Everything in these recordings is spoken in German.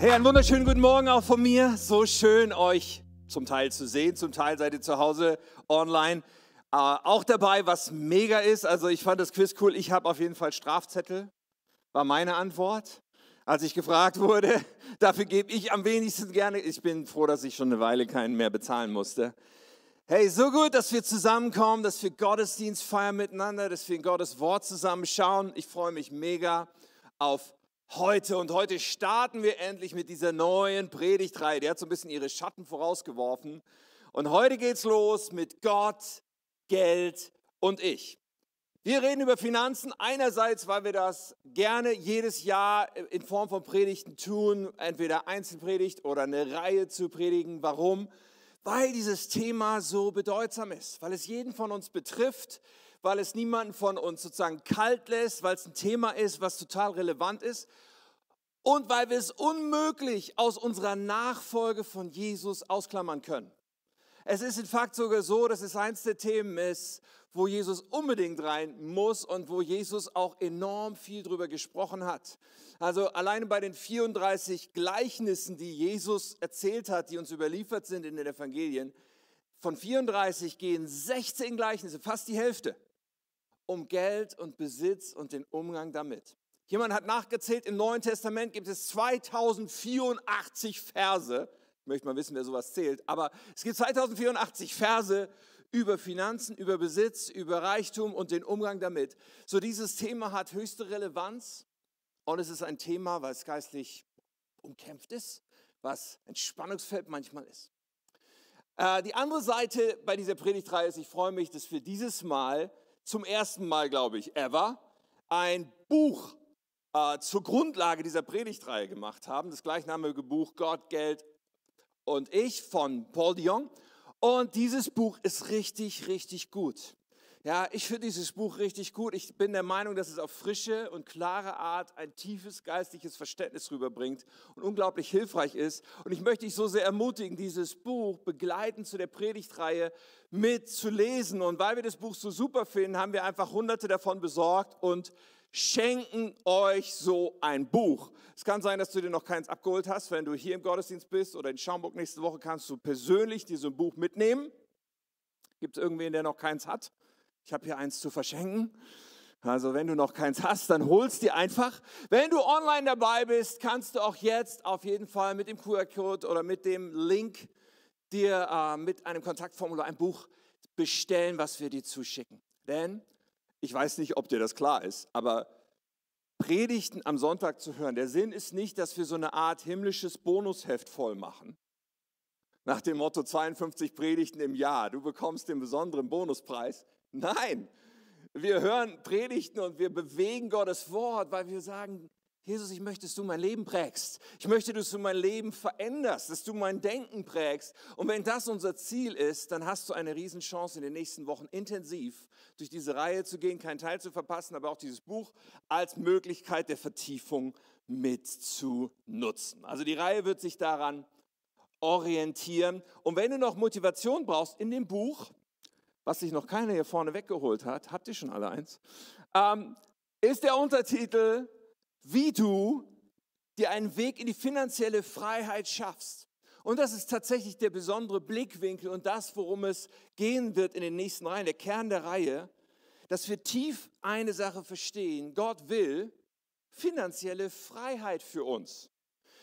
Hey, einen wunderschönen guten Morgen auch von mir. So schön, euch zum Teil zu sehen, zum Teil seid ihr zu Hause online. Äh, auch dabei, was mega ist. Also ich fand das Quiz cool. Ich habe auf jeden Fall Strafzettel, war meine Antwort. Als ich gefragt wurde, dafür gebe ich am wenigsten gerne. Ich bin froh, dass ich schon eine Weile keinen mehr bezahlen musste. Hey, so gut, dass wir zusammenkommen, dass wir Gottesdienst feiern miteinander, dass wir in Gottes Wort zusammenschauen. Ich freue mich mega auf heute. Und heute starten wir endlich mit dieser neuen Predigtreihe. Die hat so ein bisschen ihre Schatten vorausgeworfen. Und heute geht's los mit Gott, Geld und ich. Wir reden über Finanzen einerseits, weil wir das gerne jedes Jahr in Form von Predigten tun, entweder Einzelpredigt oder eine Reihe zu predigen. Warum? Weil dieses Thema so bedeutsam ist, weil es jeden von uns betrifft, weil es niemanden von uns sozusagen kalt lässt, weil es ein Thema ist, was total relevant ist und weil wir es unmöglich aus unserer Nachfolge von Jesus ausklammern können. Es ist in Fakt sogar so, dass es eins der Themen ist, wo Jesus unbedingt rein muss und wo Jesus auch enorm viel drüber gesprochen hat. Also alleine bei den 34 Gleichnissen, die Jesus erzählt hat, die uns überliefert sind in den Evangelien, von 34 gehen 16 Gleichnisse, fast die Hälfte, um Geld und Besitz und den Umgang damit. Jemand hat nachgezählt, im Neuen Testament gibt es 2084 Verse. Ich möchte mal wissen, wer sowas zählt. Aber es gibt 2084 Verse über Finanzen, über Besitz, über Reichtum und den Umgang damit. So dieses Thema hat höchste Relevanz und es ist ein Thema, was geistlich umkämpft ist, was ein Spannungsfeld manchmal ist. Äh, die andere Seite bei dieser Predigtreihe ist, ich freue mich, dass wir dieses Mal zum ersten Mal, glaube ich, ever, ein Buch äh, zur Grundlage dieser Predigtreihe gemacht haben. Das gleichnamige Buch Gott, Geld und ich von Paul Dion. Und dieses Buch ist richtig, richtig gut. Ja, ich finde dieses Buch richtig gut. Ich bin der Meinung, dass es auf frische und klare Art ein tiefes geistliches Verständnis rüberbringt und unglaublich hilfreich ist. Und ich möchte dich so sehr ermutigen, dieses Buch begleitend zu der Predigtreihe mitzulesen. Und weil wir das Buch so super finden, haben wir einfach hunderte davon besorgt und schenken euch so ein Buch. Es kann sein, dass du dir noch keins abgeholt hast. Wenn du hier im Gottesdienst bist oder in Schaumburg nächste Woche, kannst du persönlich dieses Buch mitnehmen. Gibt es irgendwen, der noch keins hat? Ich habe hier eins zu verschenken. Also wenn du noch keins hast, dann holst dir einfach. Wenn du online dabei bist, kannst du auch jetzt auf jeden Fall mit dem QR-Code oder mit dem Link dir äh, mit einem Kontaktformular ein Buch bestellen, was wir dir zuschicken. Denn ich weiß nicht, ob dir das klar ist, aber Predigten am Sonntag zu hören, der Sinn ist nicht, dass wir so eine Art himmlisches Bonusheft voll machen. Nach dem Motto 52 Predigten im Jahr, du bekommst den besonderen Bonuspreis. Nein, wir hören Predigten und wir bewegen Gottes Wort, weil wir sagen, Jesus, ich möchte, dass du mein Leben prägst. Ich möchte, dass du mein Leben veränderst, dass du mein Denken prägst. Und wenn das unser Ziel ist, dann hast du eine Riesenchance in den nächsten Wochen intensiv durch diese Reihe zu gehen, keinen Teil zu verpassen, aber auch dieses Buch als Möglichkeit der Vertiefung mit zu nutzen. Also die Reihe wird sich daran orientieren. Und wenn du noch Motivation brauchst in dem Buch, was sich noch keiner hier vorne weggeholt hat, habt ihr schon alle eins, ähm, ist der Untertitel wie du dir einen Weg in die finanzielle Freiheit schaffst. Und das ist tatsächlich der besondere Blickwinkel und das, worum es gehen wird in den nächsten Reihen, der Kern der Reihe, dass wir tief eine Sache verstehen. Gott will finanzielle Freiheit für uns.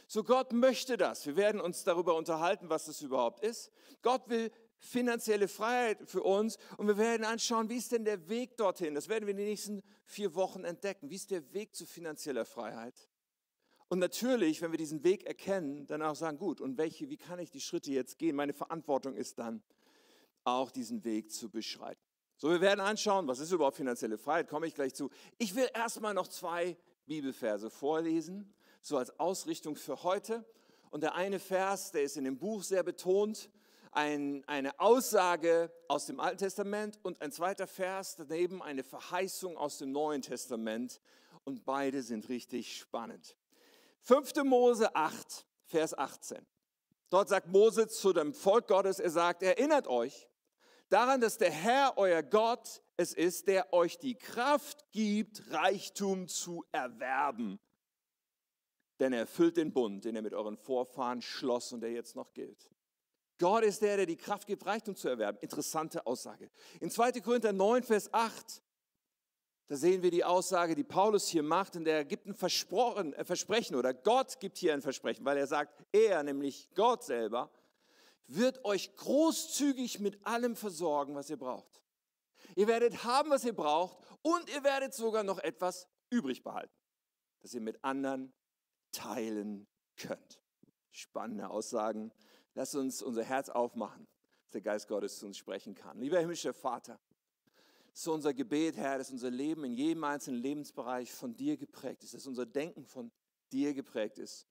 So Gott möchte das. Wir werden uns darüber unterhalten, was das überhaupt ist. Gott will finanzielle Freiheit für uns und wir werden anschauen, wie ist denn der Weg dorthin. Das werden wir in den nächsten vier Wochen entdecken. Wie ist der Weg zu finanzieller Freiheit? Und natürlich, wenn wir diesen Weg erkennen, dann auch sagen, gut, und welche, wie kann ich die Schritte jetzt gehen? Meine Verantwortung ist dann auch diesen Weg zu beschreiten. So, wir werden anschauen, was ist überhaupt finanzielle Freiheit, komme ich gleich zu. Ich will erstmal noch zwei Bibelverse vorlesen, so als Ausrichtung für heute. Und der eine Vers, der ist in dem Buch sehr betont, ein, eine Aussage aus dem Alten Testament und ein zweiter Vers daneben eine Verheißung aus dem Neuen Testament. Und beide sind richtig spannend. 5. Mose 8, Vers 18. Dort sagt Mose zu dem Volk Gottes, er sagt, erinnert euch daran, dass der Herr, euer Gott, es ist, der euch die Kraft gibt, Reichtum zu erwerben. denn er erfüllt den Bund, den er mit euren Vorfahren schloss und der jetzt noch gilt. Gott ist der, der die Kraft gibt, Reichtum zu erwerben. Interessante Aussage. In 2. Korinther 9, Vers 8, da sehen wir die Aussage, die Paulus hier macht, und er gibt ein ein Versprechen oder Gott gibt hier ein Versprechen, weil er sagt, er, nämlich Gott selber, wird euch großzügig mit allem versorgen, was ihr braucht. Ihr werdet haben, was ihr braucht und ihr werdet sogar noch etwas übrig behalten, das ihr mit anderen teilen könnt. Spannende Aussagen. Lass uns unser Herz aufmachen, dass der Geist Gottes zu uns sprechen kann. Lieber himmlischer Vater, so unser Gebet, Herr, dass unser Leben in jedem einzelnen Lebensbereich von dir geprägt ist, dass unser Denken von dir geprägt ist.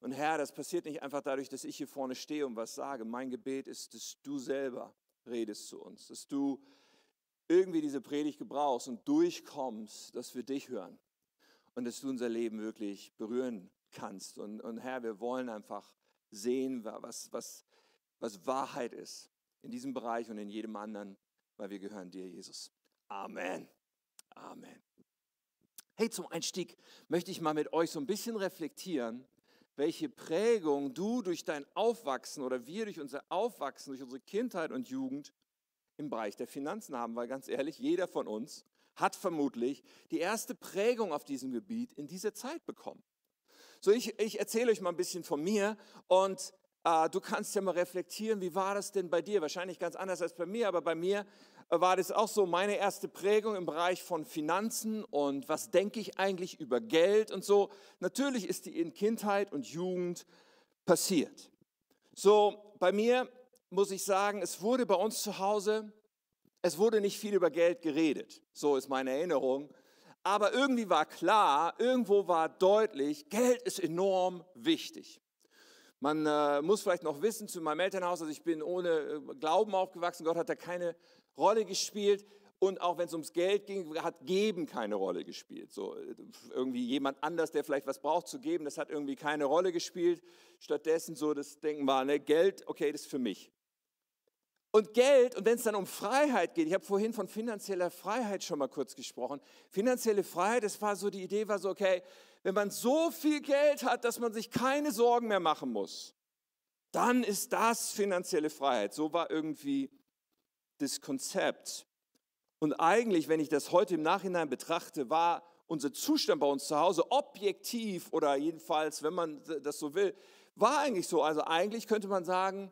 Und Herr, das passiert nicht einfach dadurch, dass ich hier vorne stehe und was sage. Mein Gebet ist, dass du selber redest zu uns, dass du irgendwie diese Predigt gebrauchst und durchkommst, dass wir dich hören und dass du unser Leben wirklich berühren kannst. Und, und Herr, wir wollen einfach sehen, was, was, was Wahrheit ist in diesem Bereich und in jedem anderen, weil wir gehören dir, Jesus. Amen. Amen. Hey, zum Einstieg möchte ich mal mit euch so ein bisschen reflektieren, welche Prägung du durch dein Aufwachsen oder wir durch unser Aufwachsen, durch unsere Kindheit und Jugend im Bereich der Finanzen haben, weil ganz ehrlich, jeder von uns hat vermutlich die erste Prägung auf diesem Gebiet in dieser Zeit bekommen. So, ich, ich erzähle euch mal ein bisschen von mir und äh, du kannst ja mal reflektieren, wie war das denn bei dir? Wahrscheinlich ganz anders als bei mir, aber bei mir äh, war das auch so meine erste Prägung im Bereich von Finanzen und was denke ich eigentlich über Geld und so. Natürlich ist die in Kindheit und Jugend passiert. So, bei mir muss ich sagen, es wurde bei uns zu Hause, es wurde nicht viel über Geld geredet. So ist meine Erinnerung aber irgendwie war klar, irgendwo war deutlich, Geld ist enorm wichtig. Man äh, muss vielleicht noch wissen zu meinem Elternhaus, also ich bin ohne äh, Glauben aufgewachsen, Gott hat da keine Rolle gespielt und auch wenn es ums Geld ging, hat Geben keine Rolle gespielt. So äh, irgendwie jemand anders, der vielleicht was braucht zu geben, das hat irgendwie keine Rolle gespielt. Stattdessen so das Denken war, ne, Geld, okay, das ist für mich. Und Geld, und wenn es dann um Freiheit geht, ich habe vorhin von finanzieller Freiheit schon mal kurz gesprochen. Finanzielle Freiheit, das war so, die Idee war so, okay, wenn man so viel Geld hat, dass man sich keine Sorgen mehr machen muss, dann ist das finanzielle Freiheit. So war irgendwie das Konzept. Und eigentlich, wenn ich das heute im Nachhinein betrachte, war unser Zustand bei uns zu Hause objektiv oder jedenfalls, wenn man das so will, war eigentlich so. Also eigentlich könnte man sagen,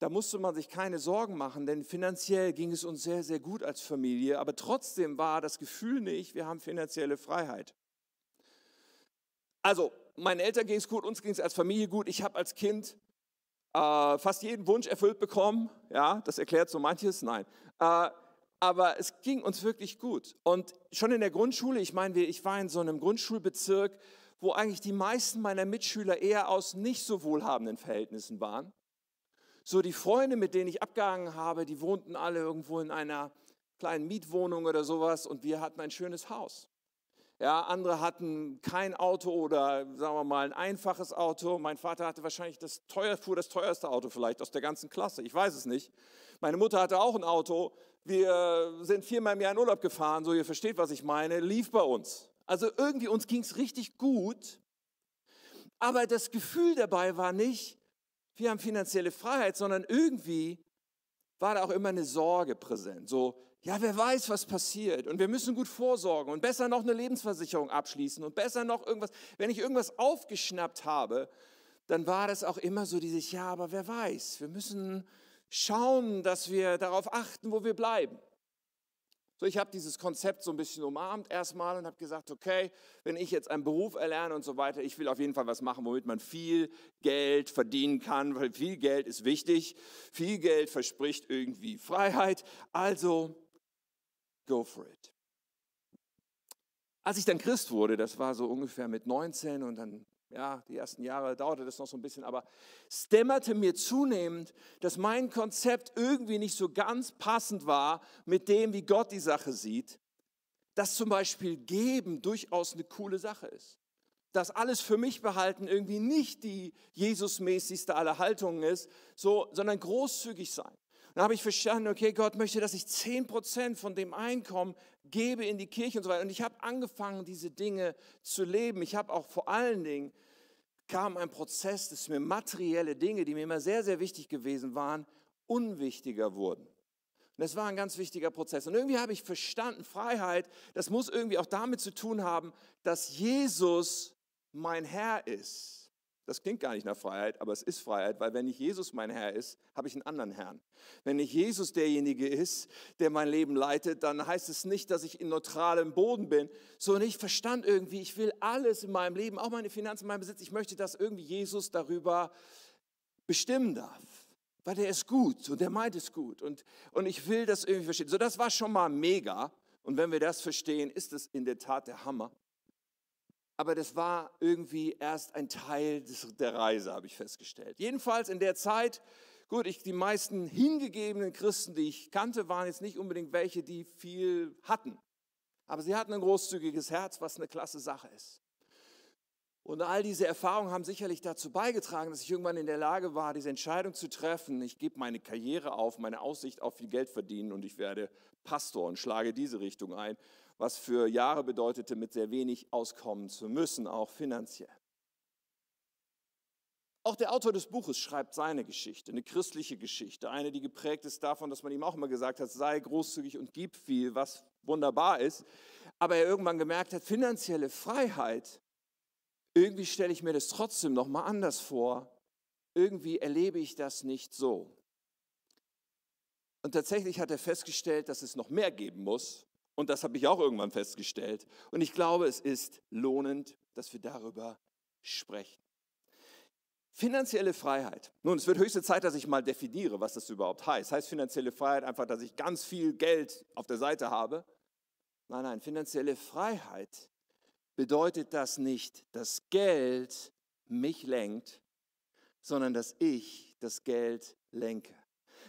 da musste man sich keine Sorgen machen, denn finanziell ging es uns sehr, sehr gut als Familie, aber trotzdem war das Gefühl nicht, wir haben finanzielle Freiheit. Also, meinen Eltern ging es gut, uns ging es als Familie gut. Ich habe als Kind äh, fast jeden Wunsch erfüllt bekommen. Ja, das erklärt so manches. Nein. Äh, aber es ging uns wirklich gut. Und schon in der Grundschule, ich meine, ich war in so einem Grundschulbezirk, wo eigentlich die meisten meiner Mitschüler eher aus nicht so wohlhabenden Verhältnissen waren. So die Freunde, mit denen ich abgehangen habe, die wohnten alle irgendwo in einer kleinen Mietwohnung oder sowas und wir hatten ein schönes Haus. Ja, andere hatten kein Auto oder sagen wir mal ein einfaches Auto. Mein Vater hatte wahrscheinlich das teuer, fuhr das teuerste Auto vielleicht aus der ganzen Klasse. Ich weiß es nicht. Meine Mutter hatte auch ein Auto. Wir sind viermal im Jahr in Urlaub gefahren, so ihr versteht, was ich meine, lief bei uns. Also irgendwie uns ging es richtig gut. Aber das Gefühl dabei war nicht, wir haben finanzielle Freiheit, sondern irgendwie war da auch immer eine Sorge präsent. So, ja, wer weiß, was passiert und wir müssen gut vorsorgen und besser noch eine Lebensversicherung abschließen und besser noch irgendwas. Wenn ich irgendwas aufgeschnappt habe, dann war das auch immer so dieses, ja, aber wer weiß, wir müssen schauen, dass wir darauf achten, wo wir bleiben. So, ich habe dieses Konzept so ein bisschen umarmt erstmal und habe gesagt, okay, wenn ich jetzt einen Beruf erlerne und so weiter, ich will auf jeden Fall was machen, womit man viel Geld verdienen kann, weil viel Geld ist wichtig. Viel Geld verspricht irgendwie Freiheit. Also, go for it. Als ich dann Christ wurde, das war so ungefähr mit 19 und dann ja, die ersten Jahre dauerte das noch so ein bisschen, aber es dämmerte mir zunehmend, dass mein Konzept irgendwie nicht so ganz passend war mit dem, wie Gott die Sache sieht. Dass zum Beispiel Geben durchaus eine coole Sache ist. Dass alles für mich behalten irgendwie nicht die Jesusmäßigste aller Haltungen ist, so, sondern großzügig sein. Dann habe ich verstanden, okay, Gott möchte, dass ich 10% von dem Einkommen gebe in die Kirche und so weiter. Und ich habe angefangen, diese Dinge zu leben. Ich habe auch vor allen Dingen, kam ein Prozess, dass mir materielle Dinge, die mir immer sehr, sehr wichtig gewesen waren, unwichtiger wurden. Und das war ein ganz wichtiger Prozess. Und irgendwie habe ich verstanden, Freiheit, das muss irgendwie auch damit zu tun haben, dass Jesus mein Herr ist. Das klingt gar nicht nach Freiheit, aber es ist Freiheit, weil wenn nicht Jesus mein Herr ist, habe ich einen anderen Herrn. Wenn nicht Jesus derjenige ist, der mein Leben leitet, dann heißt es nicht, dass ich in neutralem Boden bin, sondern ich verstand irgendwie, ich will alles in meinem Leben, auch meine Finanzen, mein Besitz, ich möchte, dass irgendwie Jesus darüber bestimmen darf. Weil der ist gut und der meint es gut und, und ich will das irgendwie verstehen. So, das war schon mal mega. Und wenn wir das verstehen, ist es in der Tat der Hammer aber das war irgendwie erst ein Teil des, der Reise, habe ich festgestellt. Jedenfalls in der Zeit, gut, ich, die meisten hingegebenen Christen, die ich kannte, waren jetzt nicht unbedingt welche, die viel hatten. Aber sie hatten ein großzügiges Herz, was eine klasse Sache ist. Und all diese Erfahrungen haben sicherlich dazu beigetragen, dass ich irgendwann in der Lage war, diese Entscheidung zu treffen. Ich gebe meine Karriere auf, meine Aussicht auf viel Geld verdienen und ich werde Pastor und schlage diese Richtung ein was für Jahre bedeutete, mit sehr wenig auskommen zu müssen, auch finanziell. Auch der Autor des Buches schreibt seine Geschichte, eine christliche Geschichte, eine, die geprägt ist davon, dass man ihm auch immer gesagt hat, sei großzügig und gib viel, was wunderbar ist. Aber er irgendwann gemerkt hat, finanzielle Freiheit, irgendwie stelle ich mir das trotzdem noch mal anders vor. Irgendwie erlebe ich das nicht so. Und tatsächlich hat er festgestellt, dass es noch mehr geben muss, und das habe ich auch irgendwann festgestellt. Und ich glaube, es ist lohnend, dass wir darüber sprechen. Finanzielle Freiheit. Nun, es wird höchste Zeit, dass ich mal definiere, was das überhaupt heißt. Heißt finanzielle Freiheit einfach, dass ich ganz viel Geld auf der Seite habe? Nein, nein, finanzielle Freiheit bedeutet das nicht, dass Geld mich lenkt, sondern dass ich das Geld lenke.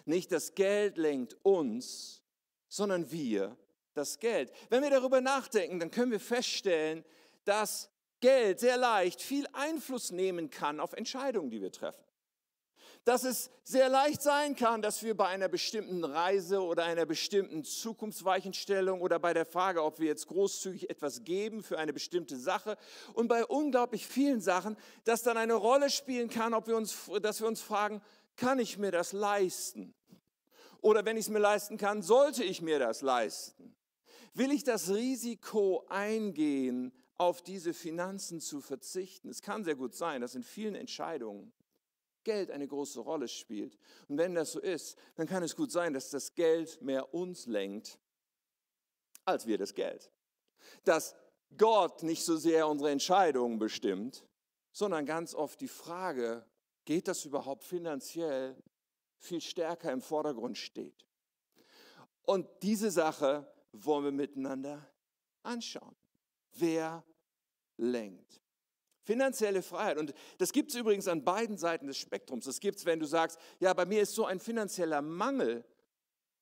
Nicht das Geld lenkt uns, sondern wir das Geld. Wenn wir darüber nachdenken, dann können wir feststellen, dass Geld sehr leicht viel Einfluss nehmen kann auf Entscheidungen, die wir treffen. Dass es sehr leicht sein kann, dass wir bei einer bestimmten Reise oder einer bestimmten Zukunftsweichenstellung oder bei der Frage, ob wir jetzt großzügig etwas geben für eine bestimmte Sache und bei unglaublich vielen Sachen, das dann eine Rolle spielen kann, ob wir uns, dass wir uns fragen, kann ich mir das leisten? Oder wenn ich es mir leisten kann, sollte ich mir das leisten? Will ich das Risiko eingehen, auf diese Finanzen zu verzichten? Es kann sehr gut sein, dass in vielen Entscheidungen Geld eine große Rolle spielt. Und wenn das so ist, dann kann es gut sein, dass das Geld mehr uns lenkt, als wir das Geld. Dass Gott nicht so sehr unsere Entscheidungen bestimmt, sondern ganz oft die Frage, geht das überhaupt finanziell, viel stärker im Vordergrund steht. Und diese Sache wollen wir miteinander anschauen. Wer lenkt? Finanzielle Freiheit. Und das gibt es übrigens an beiden Seiten des Spektrums. Das gibt es, wenn du sagst, ja, bei mir ist so ein finanzieller Mangel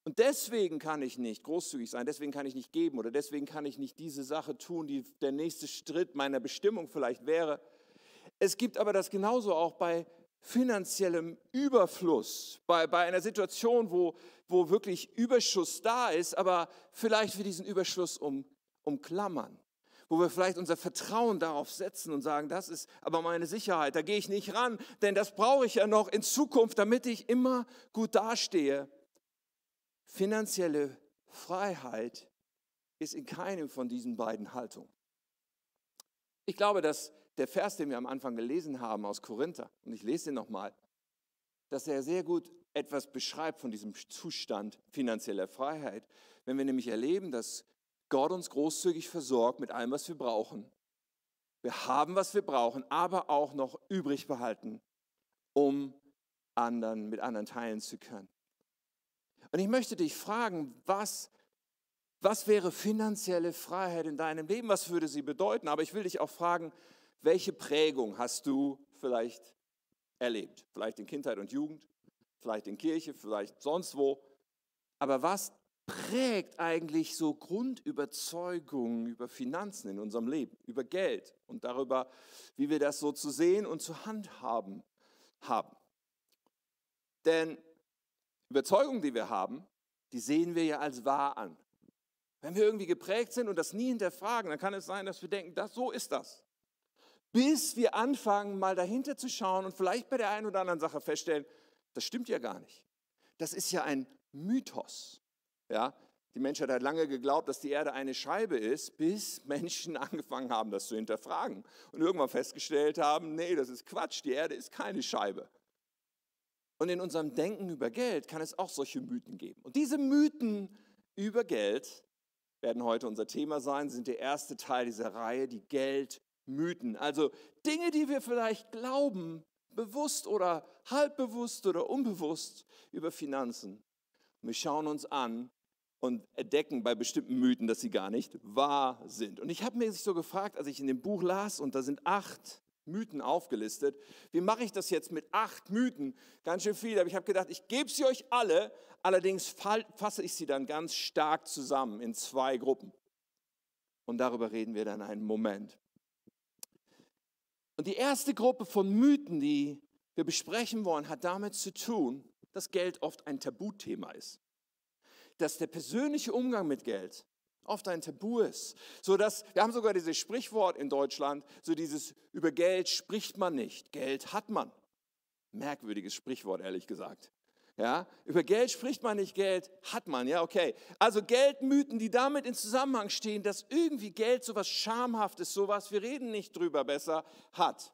und deswegen kann ich nicht großzügig sein, deswegen kann ich nicht geben oder deswegen kann ich nicht diese Sache tun, die der nächste Schritt meiner Bestimmung vielleicht wäre. Es gibt aber das genauso auch bei finanziellem Überfluss, bei, bei einer Situation, wo, wo wirklich Überschuss da ist, aber vielleicht für diesen Überschuss um, umklammern, wo wir vielleicht unser Vertrauen darauf setzen und sagen, das ist aber meine Sicherheit, da gehe ich nicht ran, denn das brauche ich ja noch in Zukunft, damit ich immer gut dastehe. Finanzielle Freiheit ist in keinem von diesen beiden Haltungen. Ich glaube, dass der Vers, den wir am Anfang gelesen haben aus Korinther, und ich lese den nochmal, dass er sehr gut etwas beschreibt von diesem Zustand finanzieller Freiheit. Wenn wir nämlich erleben, dass Gott uns großzügig versorgt mit allem, was wir brauchen. Wir haben, was wir brauchen, aber auch noch übrig behalten, um anderen, mit anderen teilen zu können. Und ich möchte dich fragen, was, was wäre finanzielle Freiheit in deinem Leben? Was würde sie bedeuten? Aber ich will dich auch fragen, welche Prägung hast du vielleicht erlebt? Vielleicht in Kindheit und Jugend, vielleicht in Kirche, vielleicht sonst wo. Aber was prägt eigentlich so Grundüberzeugungen über Finanzen in unserem Leben, über Geld und darüber, wie wir das so zu sehen und zu handhaben haben? Denn Überzeugungen, die wir haben, die sehen wir ja als wahr an. Wenn wir irgendwie geprägt sind und das nie hinterfragen, dann kann es sein, dass wir denken, das, so ist das. Bis wir anfangen, mal dahinter zu schauen und vielleicht bei der einen oder anderen Sache feststellen, das stimmt ja gar nicht. Das ist ja ein Mythos. Ja, die Menschheit hat lange geglaubt, dass die Erde eine Scheibe ist, bis Menschen angefangen haben, das zu hinterfragen und irgendwann festgestellt haben, nee, das ist Quatsch, die Erde ist keine Scheibe. Und in unserem Denken über Geld kann es auch solche Mythen geben. Und diese Mythen über Geld werden heute unser Thema sein, sind der erste Teil dieser Reihe, die Geldmythen. Also Dinge, die wir vielleicht glauben, bewusst oder halbbewusst oder unbewusst über Finanzen. Wir schauen uns an, und entdecken bei bestimmten Mythen, dass sie gar nicht wahr sind. Und ich habe mir so gefragt, als ich in dem Buch las, und da sind acht Mythen aufgelistet, wie mache ich das jetzt mit acht Mythen? Ganz schön viel, aber ich habe gedacht, ich gebe sie euch alle, allerdings fasse ich sie dann ganz stark zusammen in zwei Gruppen. Und darüber reden wir dann einen Moment. Und die erste Gruppe von Mythen, die wir besprechen wollen, hat damit zu tun, dass Geld oft ein Tabuthema ist dass der persönliche Umgang mit Geld oft ein Tabu ist. So dass, wir haben sogar dieses Sprichwort in Deutschland, so dieses, über Geld spricht man nicht, Geld hat man. Merkwürdiges Sprichwort, ehrlich gesagt. Ja, über Geld spricht man nicht, Geld hat man, ja, okay. Also Geldmythen, die damit in Zusammenhang stehen, dass irgendwie Geld so was Schamhaftes, so was, wir reden nicht drüber besser, hat.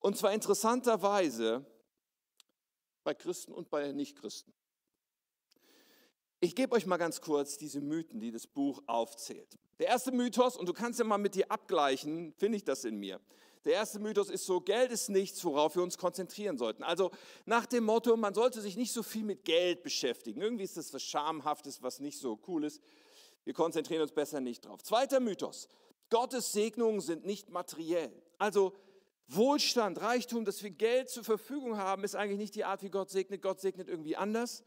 Und zwar interessanterweise bei Christen und bei Nichtchristen. Ich gebe euch mal ganz kurz diese Mythen, die das Buch aufzählt. Der erste Mythos, und du kannst ja mal mit dir abgleichen, finde ich das in mir. Der erste Mythos ist so, Geld ist nichts, worauf wir uns konzentrieren sollten. Also nach dem Motto, man sollte sich nicht so viel mit Geld beschäftigen. Irgendwie ist das was Schamhaftes, was nicht so cool ist. Wir konzentrieren uns besser nicht drauf. Zweiter Mythos, Gottes Segnungen sind nicht materiell. Also Wohlstand, Reichtum, dass wir Geld zur Verfügung haben, ist eigentlich nicht die Art, wie Gott segnet. Gott segnet irgendwie anders.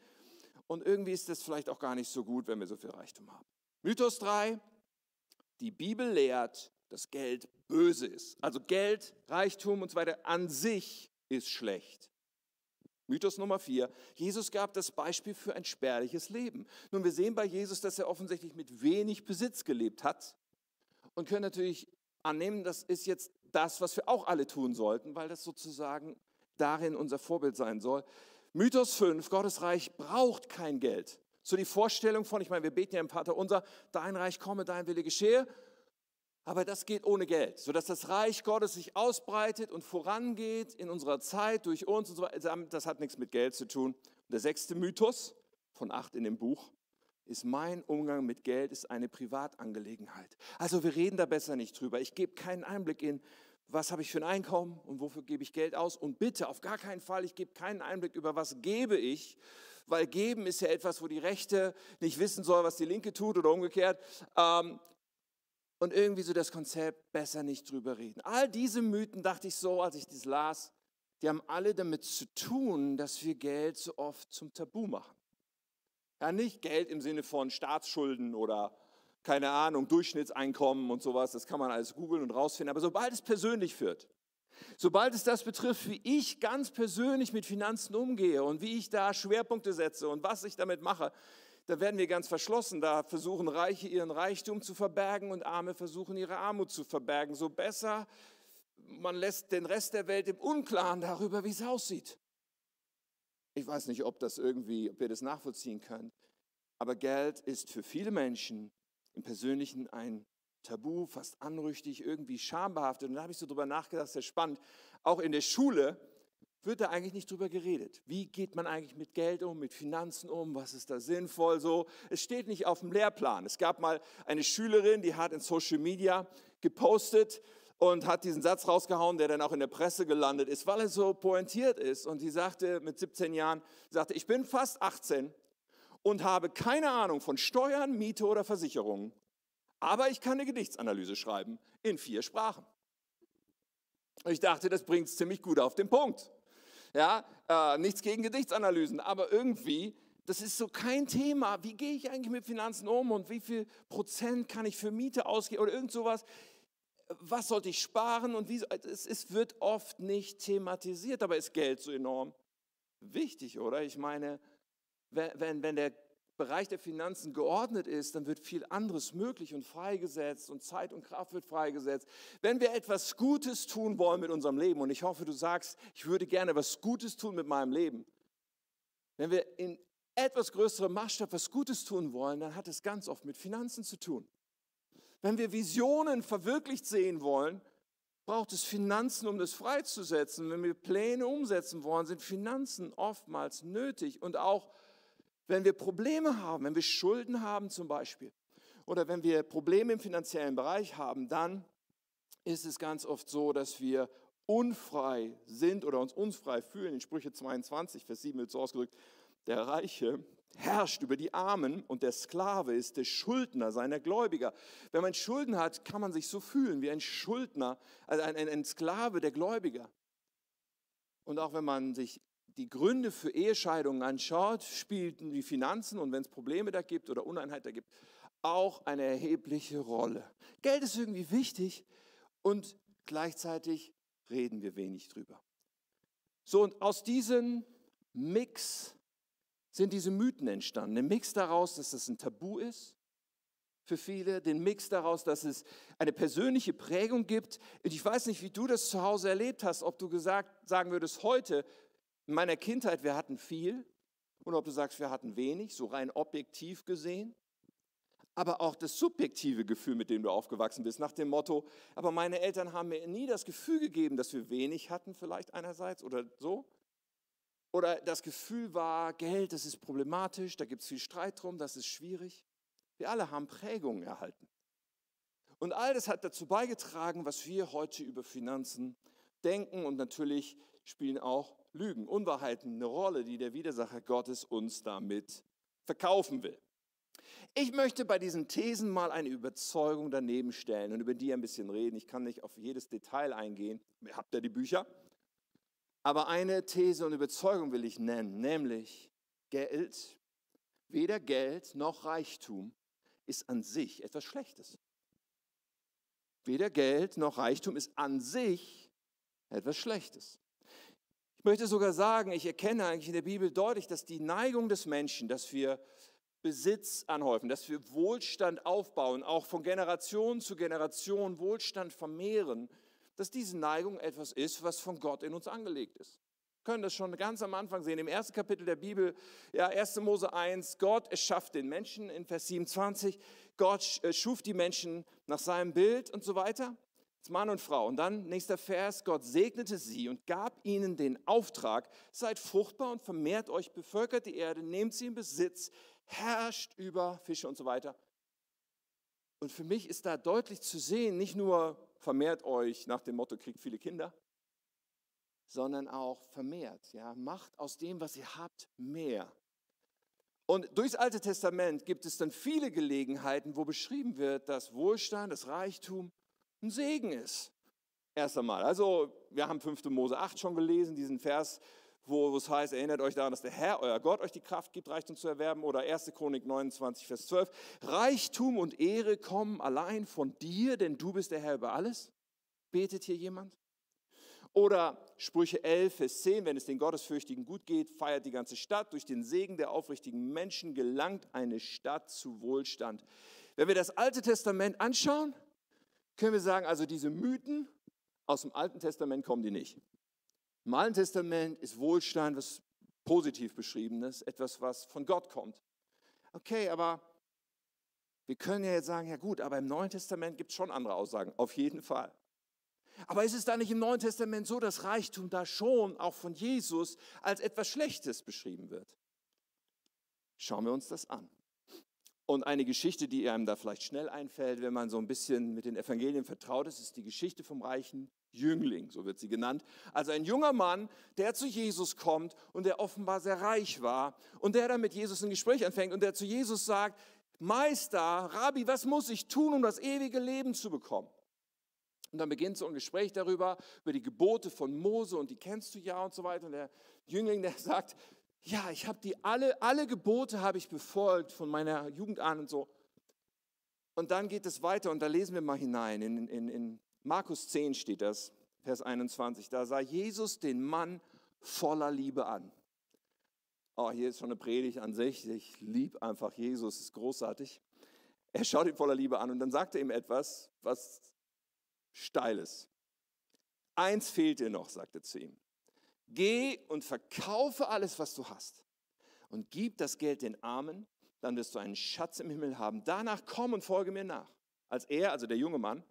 Und irgendwie ist es vielleicht auch gar nicht so gut, wenn wir so viel Reichtum haben. Mythos 3. Die Bibel lehrt, dass Geld böse ist. Also Geld, Reichtum und so weiter an sich ist schlecht. Mythos Nummer 4. Jesus gab das Beispiel für ein spärliches Leben. Nun, wir sehen bei Jesus, dass er offensichtlich mit wenig Besitz gelebt hat und können natürlich annehmen, das ist jetzt das, was wir auch alle tun sollten, weil das sozusagen darin unser Vorbild sein soll. Mythos 5, Gottes Reich braucht kein Geld. So die Vorstellung von, ich meine, wir beten ja im Vater unser, dein Reich komme, dein Wille geschehe. Aber das geht ohne Geld, sodass das Reich Gottes sich ausbreitet und vorangeht in unserer Zeit durch uns und so weiter. Das hat nichts mit Geld zu tun. Und der sechste Mythos von acht in dem Buch ist mein Umgang mit Geld ist eine Privatangelegenheit. Also wir reden da besser nicht drüber. Ich gebe keinen Einblick in, was habe ich für ein Einkommen und wofür gebe ich Geld aus. Und bitte, auf gar keinen Fall, ich gebe keinen Einblick über, was gebe ich, weil geben ist ja etwas, wo die Rechte nicht wissen soll, was die Linke tut oder umgekehrt. Ähm, und irgendwie so das Konzept, besser nicht drüber reden. All diese Mythen, dachte ich so, als ich das las, die haben alle damit zu tun, dass wir Geld so oft zum Tabu machen. Ja, nicht Geld im Sinne von Staatsschulden oder keine Ahnung, Durchschnittseinkommen und sowas, das kann man alles googeln und rausfinden. Aber sobald es persönlich wird, sobald es das betrifft, wie ich ganz persönlich mit Finanzen umgehe und wie ich da Schwerpunkte setze und was ich damit mache, da werden wir ganz verschlossen. Da versuchen Reiche ihren Reichtum zu verbergen und Arme versuchen ihre Armut zu verbergen. So besser, man lässt den Rest der Welt im Unklaren darüber, wie es aussieht. Ich weiß nicht, ob das irgendwie, ob ihr das nachvollziehen könnt. Aber Geld ist für viele Menschen im Persönlichen ein Tabu, fast anrüchtig, irgendwie schambehaftet. Und da habe ich so drüber nachgedacht, ja spannend. Auch in der Schule wird da eigentlich nicht drüber geredet. Wie geht man eigentlich mit Geld um, mit Finanzen um? Was ist da sinnvoll so? Es steht nicht auf dem Lehrplan. Es gab mal eine Schülerin, die hat in Social Media gepostet und hat diesen Satz rausgehauen, der dann auch in der Presse gelandet ist, weil er so pointiert ist. Und die sagte mit 17 Jahren, sagte, ich bin fast 18 und habe keine Ahnung von Steuern, Miete oder Versicherungen. Aber ich kann eine Gedichtsanalyse schreiben in vier Sprachen. Ich dachte, das bringt es ziemlich gut auf den Punkt. Ja, äh, nichts gegen Gedichtsanalysen, aber irgendwie, das ist so kein Thema. Wie gehe ich eigentlich mit Finanzen um und wie viel Prozent kann ich für Miete ausgeben oder irgend sowas? Was sollte ich sparen und wie? Es, es wird oft nicht thematisiert, aber ist Geld so enorm wichtig, oder? Ich meine, wenn, wenn, wenn der Bereich der Finanzen geordnet ist, dann wird viel anderes möglich und freigesetzt und Zeit und Kraft wird freigesetzt. Wenn wir etwas Gutes tun wollen mit unserem Leben, und ich hoffe, du sagst, ich würde gerne was Gutes tun mit meinem Leben, wenn wir in etwas größerem Maßstab was Gutes tun wollen, dann hat es ganz oft mit Finanzen zu tun. Wenn wir Visionen verwirklicht sehen wollen, braucht es Finanzen, um das freizusetzen. Wenn wir Pläne umsetzen wollen, sind Finanzen oftmals nötig. Und auch wenn wir Probleme haben, wenn wir Schulden haben zum Beispiel, oder wenn wir Probleme im finanziellen Bereich haben, dann ist es ganz oft so, dass wir unfrei sind oder uns unfrei fühlen. In Sprüche 22, Vers 7 wird so ausgedrückt, der Reiche herrscht über die Armen und der Sklave ist der Schuldner seiner Gläubiger. Wenn man Schulden hat, kann man sich so fühlen wie ein Schuldner, also ein, ein, ein Sklave der Gläubiger. Und auch wenn man sich die Gründe für Ehescheidungen anschaut, spielten die Finanzen und wenn es Probleme da gibt oder Uneinheit da gibt, auch eine erhebliche Rolle. Geld ist irgendwie wichtig und gleichzeitig reden wir wenig drüber. So, und aus diesem Mix sind diese Mythen entstanden. Ein Mix daraus, dass das ein Tabu ist für viele, den Mix daraus, dass es eine persönliche Prägung gibt. Und ich weiß nicht, wie du das zu Hause erlebt hast, ob du gesagt, sagen würdest, heute, in meiner Kindheit, wir hatten viel, oder ob du sagst, wir hatten wenig, so rein objektiv gesehen. Aber auch das subjektive Gefühl, mit dem du aufgewachsen bist, nach dem Motto, aber meine Eltern haben mir nie das Gefühl gegeben, dass wir wenig hatten, vielleicht einerseits oder so, oder das Gefühl war, Geld, das ist problematisch, da gibt es viel Streit drum, das ist schwierig. Wir alle haben Prägungen erhalten. Und all das hat dazu beigetragen, was wir heute über Finanzen denken. Und natürlich spielen auch Lügen, Unwahrheiten eine Rolle, die der Widersacher Gottes uns damit verkaufen will. Ich möchte bei diesen Thesen mal eine Überzeugung daneben stellen und über die ein bisschen reden. Ich kann nicht auf jedes Detail eingehen. Ihr habt ja die Bücher. Aber eine These und Überzeugung will ich nennen, nämlich Geld, weder Geld noch Reichtum ist an sich etwas Schlechtes. Weder Geld noch Reichtum ist an sich etwas Schlechtes. Ich möchte sogar sagen, ich erkenne eigentlich in der Bibel deutlich, dass die Neigung des Menschen, dass wir Besitz anhäufen, dass wir Wohlstand aufbauen, auch von Generation zu Generation Wohlstand vermehren, dass diese Neigung etwas ist, was von Gott in uns angelegt ist. Wir können das schon ganz am Anfang sehen, im ersten Kapitel der Bibel, ja, 1. Mose 1, Gott erschafft den Menschen in Vers 27, Gott äh, schuf die Menschen nach seinem Bild und so weiter, Mann und Frau. Und dann nächster Vers, Gott segnete sie und gab ihnen den Auftrag, seid fruchtbar und vermehrt euch, bevölkert die Erde, nehmt sie in Besitz, herrscht über Fische und so weiter. Und für mich ist da deutlich zu sehen, nicht nur vermehrt euch nach dem Motto, kriegt viele Kinder, sondern auch vermehrt. Ja, macht aus dem, was ihr habt, mehr. Und durchs Alte Testament gibt es dann viele Gelegenheiten, wo beschrieben wird, dass Wohlstand, das Reichtum ein Segen ist. Erst einmal. Also, wir haben 5. Mose 8 schon gelesen, diesen Vers, wo es heißt, erinnert euch daran, dass der Herr, euer Gott, euch die Kraft gibt, Reichtum zu erwerben. Oder 1. Chronik 29, Vers 12. Reichtum und Ehre kommen allein von dir, denn du bist der Herr über alles. Betet hier jemand? Oder Sprüche 11, Vers 10, wenn es den Gottesfürchtigen gut geht, feiert die ganze Stadt. Durch den Segen der aufrichtigen Menschen gelangt eine Stadt zu Wohlstand. Wenn wir das Alte Testament anschauen, können wir sagen, also diese Mythen aus dem Alten Testament kommen die nicht. Im Alten Testament ist Wohlstand was positiv beschriebenes, etwas, was von Gott kommt. Okay, aber wir können ja jetzt sagen, ja gut, aber im Neuen Testament gibt es schon andere Aussagen, auf jeden Fall. Aber ist es da nicht im Neuen Testament so, dass Reichtum da schon auch von Jesus als etwas Schlechtes beschrieben wird? Schauen wir uns das an. Und eine Geschichte, die einem da vielleicht schnell einfällt, wenn man so ein bisschen mit den Evangelien vertraut ist, ist die Geschichte vom reichen Jüngling, so wird sie genannt. Also ein junger Mann, der zu Jesus kommt und der offenbar sehr reich war und der dann mit Jesus ein Gespräch anfängt und der zu Jesus sagt, Meister, Rabbi, was muss ich tun, um das ewige Leben zu bekommen? Und dann beginnt so ein Gespräch darüber, über die Gebote von Mose und die kennst du ja und so weiter. Und der Jüngling, der sagt, ja, ich habe die alle, alle Gebote habe ich befolgt von meiner Jugend an und so. Und dann geht es weiter und da lesen wir mal hinein. In, in, in Markus 10 steht das, Vers 21. Da sah Jesus den Mann voller Liebe an. Oh, hier ist schon eine Predigt an sich. Ich liebe einfach Jesus, ist großartig. Er schaut ihn voller Liebe an und dann sagt er ihm etwas, was Steiles. Eins fehlt dir noch, sagt er zu ihm. Geh und verkaufe alles, was du hast und gib das Geld den Armen, dann wirst du einen Schatz im Himmel haben. Danach komm und folge mir nach. Als er, also der junge Mann,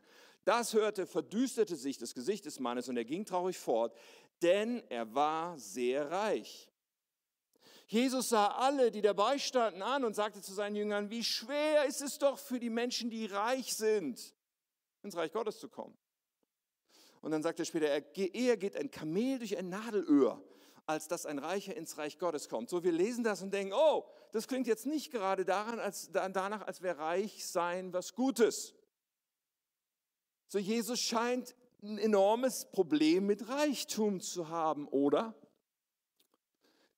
das hörte, verdüsterte sich das Gesicht des Mannes und er ging traurig fort, denn er war sehr reich. Jesus sah alle, die dabei standen, an und sagte zu seinen Jüngern, wie schwer ist es doch für die Menschen, die reich sind, ins Reich Gottes zu kommen. Und dann sagt er später, eher geht ein Kamel durch ein Nadelöhr, als dass ein Reicher ins Reich Gottes kommt. So, wir lesen das und denken, oh, das klingt jetzt nicht gerade daran, als, danach, als wäre reich sein was Gutes. So, Jesus scheint ein enormes Problem mit Reichtum zu haben, oder?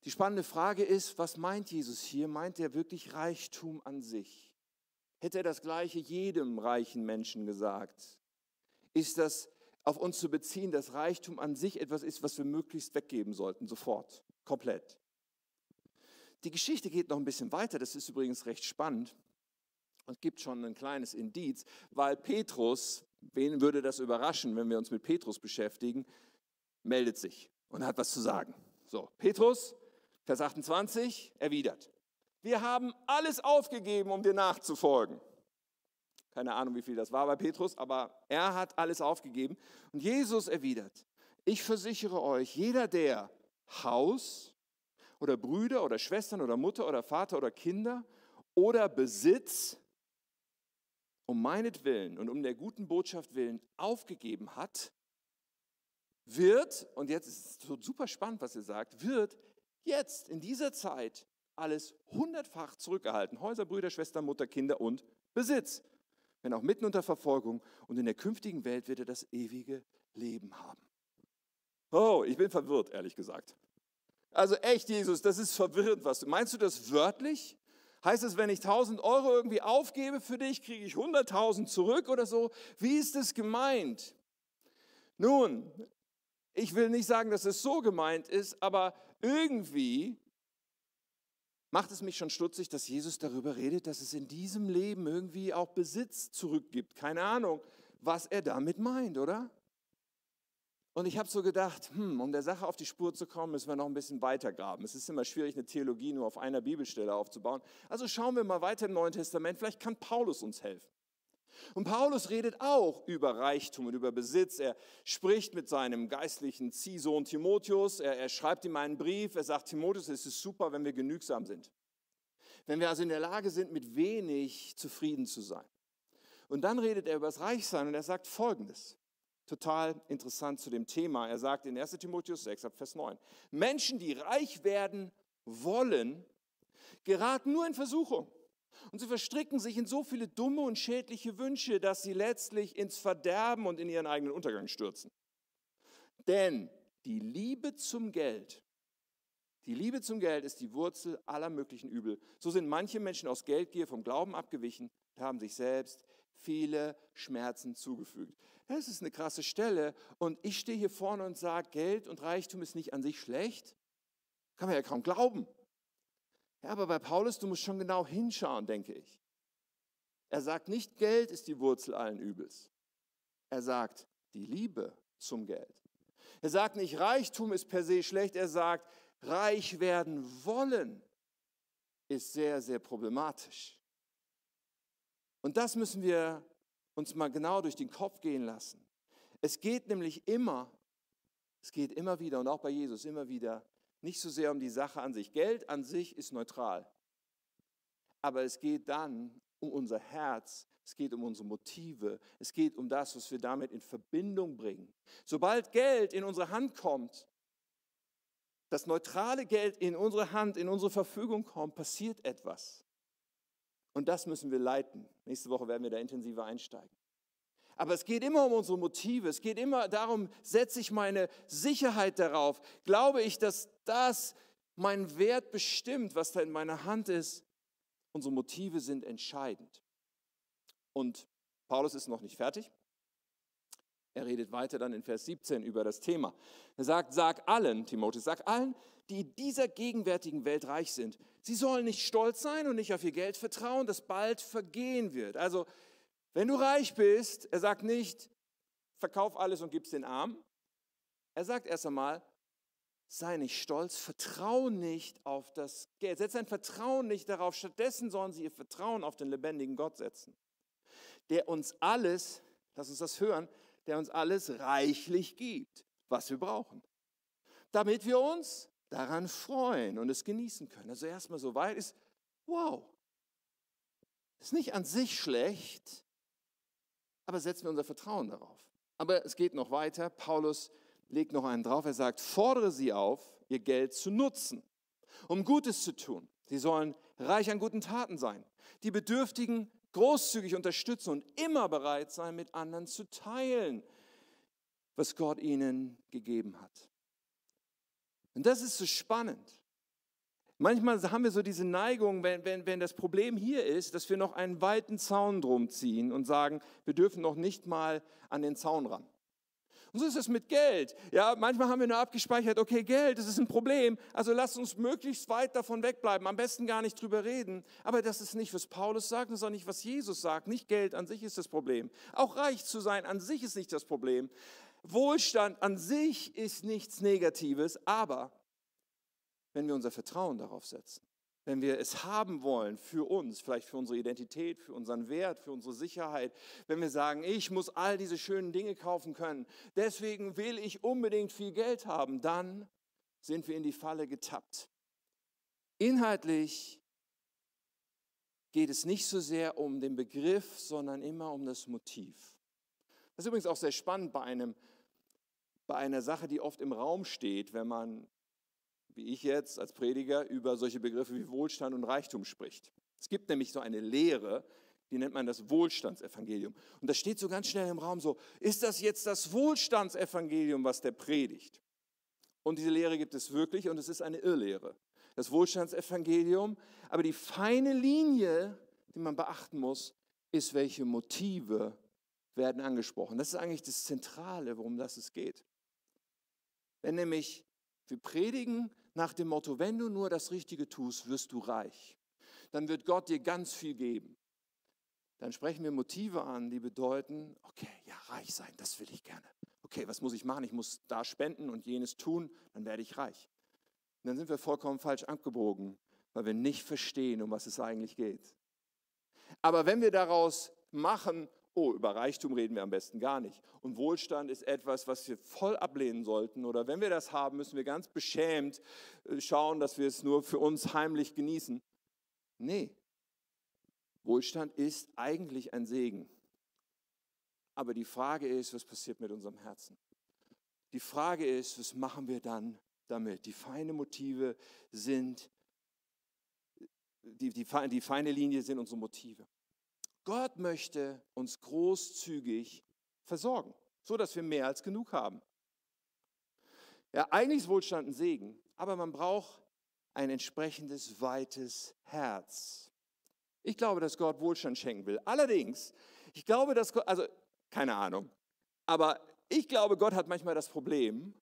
Die spannende Frage ist, was meint Jesus hier? Meint er wirklich Reichtum an sich? Hätte er das gleiche jedem reichen Menschen gesagt? Ist das auf uns zu beziehen, dass Reichtum an sich etwas ist, was wir möglichst weggeben sollten, sofort, komplett. Die Geschichte geht noch ein bisschen weiter, das ist übrigens recht spannend und gibt schon ein kleines Indiz, weil Petrus, wen würde das überraschen, wenn wir uns mit Petrus beschäftigen, meldet sich und hat was zu sagen. So, Petrus, Vers 28, erwidert, wir haben alles aufgegeben, um dir nachzufolgen. Keine Ahnung, wie viel das war bei Petrus, aber er hat alles aufgegeben. Und Jesus erwidert, ich versichere euch, jeder, der Haus oder Brüder oder Schwestern oder Mutter oder Vater oder Kinder oder Besitz um meinetwillen und um der guten Botschaft willen aufgegeben hat, wird, und jetzt ist es so super spannend, was er sagt, wird jetzt in dieser Zeit alles hundertfach zurückerhalten. Häuser, Brüder, Schwestern, Mutter, Kinder und Besitz wenn auch mitten unter Verfolgung. Und in der künftigen Welt wird er das ewige Leben haben. Oh, ich bin verwirrt, ehrlich gesagt. Also echt, Jesus, das ist verwirrend. Was meinst du das wörtlich? Heißt es, wenn ich 1000 Euro irgendwie aufgebe für dich, kriege ich 100.000 zurück oder so? Wie ist es gemeint? Nun, ich will nicht sagen, dass es so gemeint ist, aber irgendwie macht es mich schon stutzig, dass Jesus darüber redet, dass es in diesem Leben irgendwie auch Besitz zurückgibt. Keine Ahnung, was er damit meint, oder? Und ich habe so gedacht, hm, um der Sache auf die Spur zu kommen, müssen wir noch ein bisschen weiter graben. Es ist immer schwierig, eine Theologie nur auf einer Bibelstelle aufzubauen. Also schauen wir mal weiter im Neuen Testament. Vielleicht kann Paulus uns helfen. Und Paulus redet auch über Reichtum und über Besitz. Er spricht mit seinem geistlichen Ziehsohn Timotheus. Er, er schreibt ihm einen Brief. Er sagt, Timotheus, es ist super, wenn wir genügsam sind. Wenn wir also in der Lage sind, mit wenig zufrieden zu sein. Und dann redet er über das Reichsein und er sagt Folgendes. Total interessant zu dem Thema. Er sagt in 1 Timotheus 6, Vers 9, Menschen, die reich werden wollen, geraten nur in Versuchung und sie verstricken sich in so viele dumme und schädliche Wünsche, dass sie letztlich ins Verderben und in ihren eigenen Untergang stürzen. Denn die Liebe zum Geld, die Liebe zum Geld ist die Wurzel aller möglichen Übel. So sind manche Menschen aus Geldgier vom Glauben abgewichen und haben sich selbst viele Schmerzen zugefügt. Das ist eine krasse Stelle. Und ich stehe hier vorne und sage, Geld und Reichtum ist nicht an sich schlecht. Kann man ja kaum glauben. Ja, aber bei Paulus, du musst schon genau hinschauen, denke ich. Er sagt nicht, Geld ist die Wurzel allen Übels. Er sagt, die Liebe zum Geld. Er sagt nicht, Reichtum ist per se schlecht. Er sagt, reich werden wollen ist sehr, sehr problematisch. Und das müssen wir uns mal genau durch den Kopf gehen lassen. Es geht nämlich immer, es geht immer wieder und auch bei Jesus immer wieder nicht so sehr um die Sache an sich. Geld an sich ist neutral. Aber es geht dann um unser Herz, es geht um unsere Motive, es geht um das, was wir damit in Verbindung bringen. Sobald Geld in unsere Hand kommt, das neutrale Geld in unsere Hand, in unsere Verfügung kommt, passiert etwas. Und das müssen wir leiten. Nächste Woche werden wir da intensiver einsteigen. Aber es geht immer um unsere Motive. Es geht immer darum, setze ich meine Sicherheit darauf? Glaube ich, dass das meinen Wert bestimmt, was da in meiner Hand ist? Unsere Motive sind entscheidend. Und Paulus ist noch nicht fertig. Er redet weiter dann in Vers 17 über das Thema. Er sagt, sag allen, Timotheus, sag allen, die in dieser gegenwärtigen Welt reich sind. Sie sollen nicht stolz sein und nicht auf ihr Geld vertrauen, das bald vergehen wird. Also, wenn du reich bist, er sagt nicht, verkauf alles und gib's den Arm. Er sagt erst einmal, sei nicht stolz, vertrau nicht auf das Geld, setz dein Vertrauen nicht darauf, stattdessen sollen sie ihr Vertrauen auf den lebendigen Gott setzen, der uns alles, lass uns das hören, der uns alles reichlich gibt, was wir brauchen, damit wir uns daran freuen und es genießen können. Also erstmal so weit ist, wow, ist nicht an sich schlecht, aber setzen wir unser Vertrauen darauf. Aber es geht noch weiter. Paulus legt noch einen drauf. Er sagt, fordere sie auf, ihr Geld zu nutzen, um Gutes zu tun. Sie sollen reich an guten Taten sein, die Bedürftigen großzügig unterstützen und immer bereit sein, mit anderen zu teilen, was Gott ihnen gegeben hat. Und das ist so spannend. Manchmal haben wir so diese Neigung, wenn, wenn, wenn das Problem hier ist, dass wir noch einen weiten Zaun drum ziehen und sagen, wir dürfen noch nicht mal an den Zaun ran. Und so ist es mit Geld. Ja, manchmal haben wir nur abgespeichert, okay, Geld, das ist ein Problem, also lasst uns möglichst weit davon wegbleiben, am besten gar nicht drüber reden. Aber das ist nicht, was Paulus sagt, das ist auch nicht, was Jesus sagt. Nicht Geld an sich ist das Problem. Auch reich zu sein an sich ist nicht das Problem. Wohlstand an sich ist nichts Negatives, aber wenn wir unser Vertrauen darauf setzen, wenn wir es haben wollen für uns, vielleicht für unsere Identität, für unseren Wert, für unsere Sicherheit, wenn wir sagen, ich muss all diese schönen Dinge kaufen können, deswegen will ich unbedingt viel Geld haben, dann sind wir in die Falle getappt. Inhaltlich geht es nicht so sehr um den Begriff, sondern immer um das Motiv. Das ist übrigens auch sehr spannend bei, einem, bei einer Sache, die oft im Raum steht, wenn man wie ich jetzt als Prediger, über solche Begriffe wie Wohlstand und Reichtum spricht. Es gibt nämlich so eine Lehre, die nennt man das Wohlstandsevangelium. Und da steht so ganz schnell im Raum so, ist das jetzt das Wohlstandsevangelium, was der predigt? Und diese Lehre gibt es wirklich und es ist eine Irrlehre. Das Wohlstandsevangelium, aber die feine Linie, die man beachten muss, ist, welche Motive werden angesprochen. Das ist eigentlich das Zentrale, worum das es geht. Wenn nämlich wir predigen nach dem Motto, wenn du nur das Richtige tust, wirst du reich. Dann wird Gott dir ganz viel geben. Dann sprechen wir Motive an, die bedeuten, okay, ja, reich sein, das will ich gerne. Okay, was muss ich machen? Ich muss da spenden und jenes tun, dann werde ich reich. Und dann sind wir vollkommen falsch abgebogen, weil wir nicht verstehen, um was es eigentlich geht. Aber wenn wir daraus machen, oh, über Reichtum reden wir am besten gar nicht. Und Wohlstand ist etwas, was wir voll ablehnen sollten. Oder wenn wir das haben, müssen wir ganz beschämt äh, schauen, dass wir es nur für uns heimlich genießen. Nee, Wohlstand ist eigentlich ein Segen. Aber die Frage ist, was passiert mit unserem Herzen? Die Frage ist, was machen wir dann damit? Die feinen Motive sind, die, die, die feine Linie sind unsere Motive. Gott möchte uns großzügig versorgen, so dass wir mehr als genug haben. Ja, eigentlich ist Wohlstand ein Segen, aber man braucht ein entsprechendes weites Herz. Ich glaube, dass Gott Wohlstand schenken will. Allerdings, ich glaube, dass Gott, also keine Ahnung, aber ich glaube, Gott hat manchmal das Problem,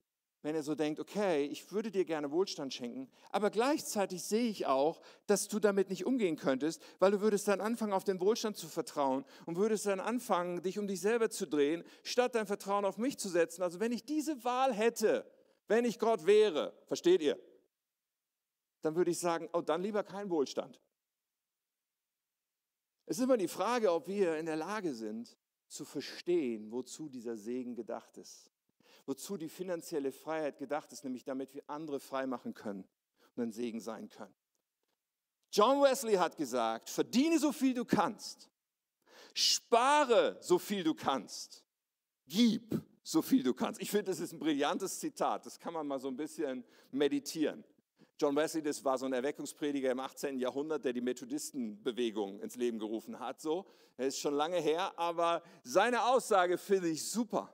wenn er so denkt, okay, ich würde dir gerne Wohlstand schenken, aber gleichzeitig sehe ich auch, dass du damit nicht umgehen könntest, weil du würdest dann anfangen, auf den Wohlstand zu vertrauen und würdest dann anfangen, dich um dich selber zu drehen, statt dein Vertrauen auf mich zu setzen. Also wenn ich diese Wahl hätte, wenn ich Gott wäre, versteht ihr? Dann würde ich sagen, oh, dann lieber kein Wohlstand. Es ist immer die Frage, ob wir in der Lage sind, zu verstehen, wozu dieser Segen gedacht ist wozu die finanzielle Freiheit gedacht ist, nämlich damit wir andere frei machen können und ein Segen sein können. John Wesley hat gesagt, verdiene so viel du kannst, spare so viel du kannst, gib so viel du kannst. Ich finde, das ist ein brillantes Zitat, das kann man mal so ein bisschen meditieren. John Wesley, das war so ein Erweckungsprediger im 18. Jahrhundert, der die Methodistenbewegung ins Leben gerufen hat. So, er ist schon lange her, aber seine Aussage finde ich super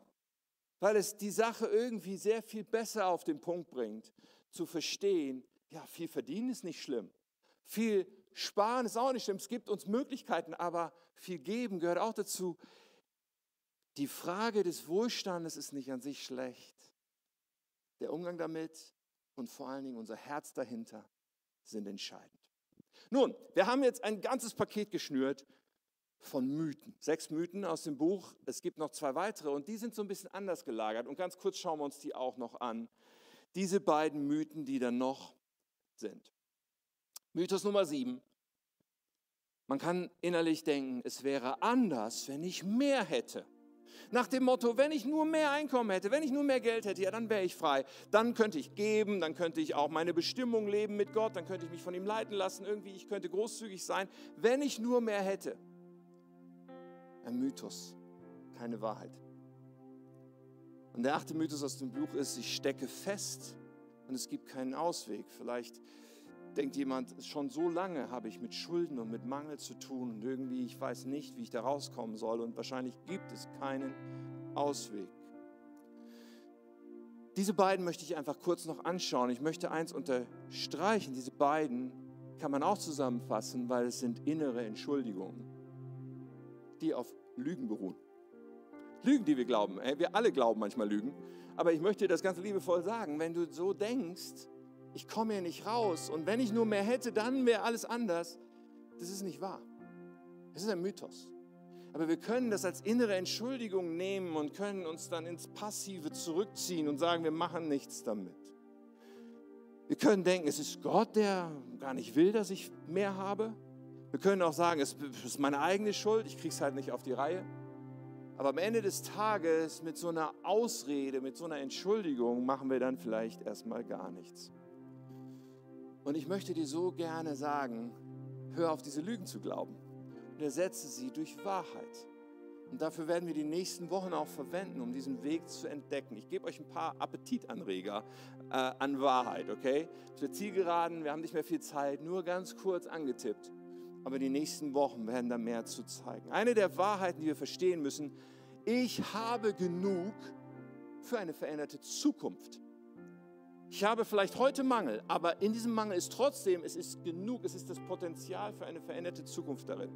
weil es die Sache irgendwie sehr viel besser auf den Punkt bringt, zu verstehen, ja, viel verdienen ist nicht schlimm, viel sparen ist auch nicht schlimm, es gibt uns Möglichkeiten, aber viel geben gehört auch dazu. Die Frage des Wohlstandes ist nicht an sich schlecht. Der Umgang damit und vor allen Dingen unser Herz dahinter sind entscheidend. Nun, wir haben jetzt ein ganzes Paket geschnürt von Mythen. Sechs Mythen aus dem Buch. Es gibt noch zwei weitere und die sind so ein bisschen anders gelagert. Und ganz kurz schauen wir uns die auch noch an. Diese beiden Mythen, die dann noch sind. Mythos Nummer sieben. Man kann innerlich denken, es wäre anders, wenn ich mehr hätte. Nach dem Motto, wenn ich nur mehr Einkommen hätte, wenn ich nur mehr Geld hätte, ja, dann wäre ich frei. Dann könnte ich geben, dann könnte ich auch meine Bestimmung leben mit Gott, dann könnte ich mich von ihm leiten lassen, irgendwie, ich könnte großzügig sein, wenn ich nur mehr hätte. Ein Mythos, keine Wahrheit. Und der achte Mythos aus dem Buch ist, ich stecke fest und es gibt keinen Ausweg. Vielleicht denkt jemand, schon so lange habe ich mit Schulden und mit Mangel zu tun und irgendwie, ich weiß nicht, wie ich da rauskommen soll und wahrscheinlich gibt es keinen Ausweg. Diese beiden möchte ich einfach kurz noch anschauen. Ich möchte eins unterstreichen, diese beiden kann man auch zusammenfassen, weil es sind innere Entschuldigungen, die auf Lügen beruhen. Lügen, die wir glauben. Wir alle glauben manchmal Lügen. Aber ich möchte dir das ganz liebevoll sagen, wenn du so denkst, ich komme hier nicht raus und wenn ich nur mehr hätte, dann wäre alles anders. Das ist nicht wahr. Das ist ein Mythos. Aber wir können das als innere Entschuldigung nehmen und können uns dann ins Passive zurückziehen und sagen, wir machen nichts damit. Wir können denken, es ist Gott, der gar nicht will, dass ich mehr habe. Wir können auch sagen, es ist meine eigene Schuld, ich kriege es halt nicht auf die Reihe. Aber am Ende des Tages mit so einer Ausrede, mit so einer Entschuldigung machen wir dann vielleicht erstmal gar nichts. Und ich möchte dir so gerne sagen, hör auf diese Lügen zu glauben und ersetze sie durch Wahrheit. Und dafür werden wir die nächsten Wochen auch verwenden, um diesen Weg zu entdecken. Ich gebe euch ein paar Appetitanreger äh, an Wahrheit, okay? Zur Zielgeraden, wir haben nicht mehr viel Zeit, nur ganz kurz angetippt. Aber die nächsten Wochen werden da mehr zu zeigen. Eine der Wahrheiten, die wir verstehen müssen, ich habe genug für eine veränderte Zukunft. Ich habe vielleicht heute Mangel, aber in diesem Mangel ist trotzdem, es ist genug, es ist das Potenzial für eine veränderte Zukunft darin.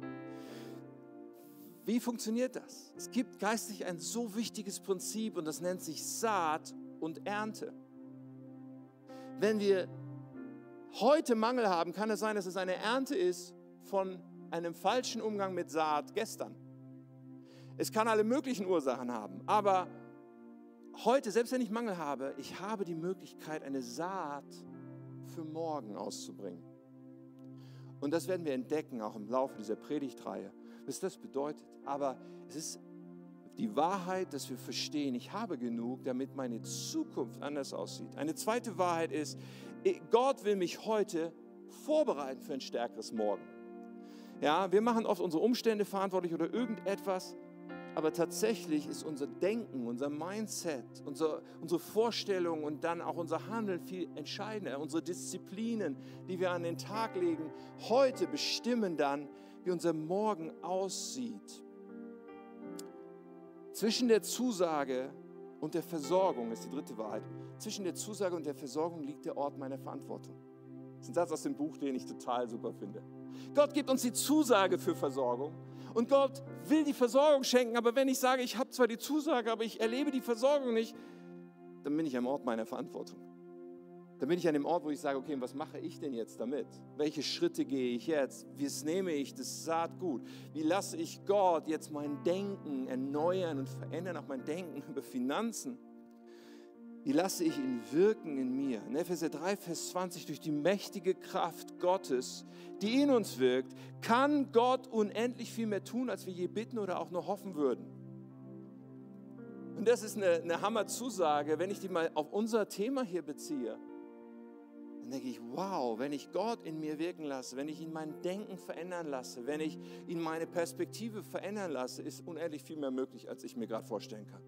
Wie funktioniert das? Es gibt geistig ein so wichtiges Prinzip und das nennt sich Saat und Ernte. Wenn wir heute Mangel haben, kann es sein, dass es eine Ernte ist von einem falschen Umgang mit Saat gestern. Es kann alle möglichen Ursachen haben, aber heute, selbst wenn ich Mangel habe, ich habe die Möglichkeit, eine Saat für morgen auszubringen. Und das werden wir entdecken, auch im Laufe dieser Predigtreihe, was das bedeutet. Aber es ist die Wahrheit, dass wir verstehen, ich habe genug, damit meine Zukunft anders aussieht. Eine zweite Wahrheit ist, Gott will mich heute vorbereiten für ein stärkeres Morgen. Ja, wir machen oft unsere Umstände verantwortlich oder irgendetwas, aber tatsächlich ist unser Denken, unser Mindset, unsere, unsere Vorstellung und dann auch unser Handeln viel entscheidender. Unsere Disziplinen, die wir an den Tag legen, heute bestimmen dann, wie unser Morgen aussieht. Zwischen der Zusage und der Versorgung ist die dritte Wahrheit. Zwischen der Zusage und der Versorgung liegt der Ort meiner Verantwortung. Das ist ein Satz aus dem Buch, den ich total super finde. Gott gibt uns die Zusage für Versorgung und Gott will die Versorgung schenken, aber wenn ich sage, ich habe zwar die Zusage, aber ich erlebe die Versorgung nicht, dann bin ich am Ort meiner Verantwortung. Dann bin ich an dem Ort, wo ich sage, okay, was mache ich denn jetzt damit? Welche Schritte gehe ich jetzt? Wie nehme ich das Saatgut? Wie lasse ich Gott jetzt mein Denken erneuern und verändern, auch mein Denken über Finanzen? Wie lasse ich ihn wirken in mir? In Epheser 3, Vers 20, durch die mächtige Kraft Gottes, die in uns wirkt, kann Gott unendlich viel mehr tun, als wir je bitten oder auch nur hoffen würden. Und das ist eine, eine Hammer-Zusage, wenn ich die mal auf unser Thema hier beziehe. Dann denke ich, wow, wenn ich Gott in mir wirken lasse, wenn ich ihn mein Denken verändern lasse, wenn ich ihn meine Perspektive verändern lasse, ist unendlich viel mehr möglich, als ich mir gerade vorstellen kann.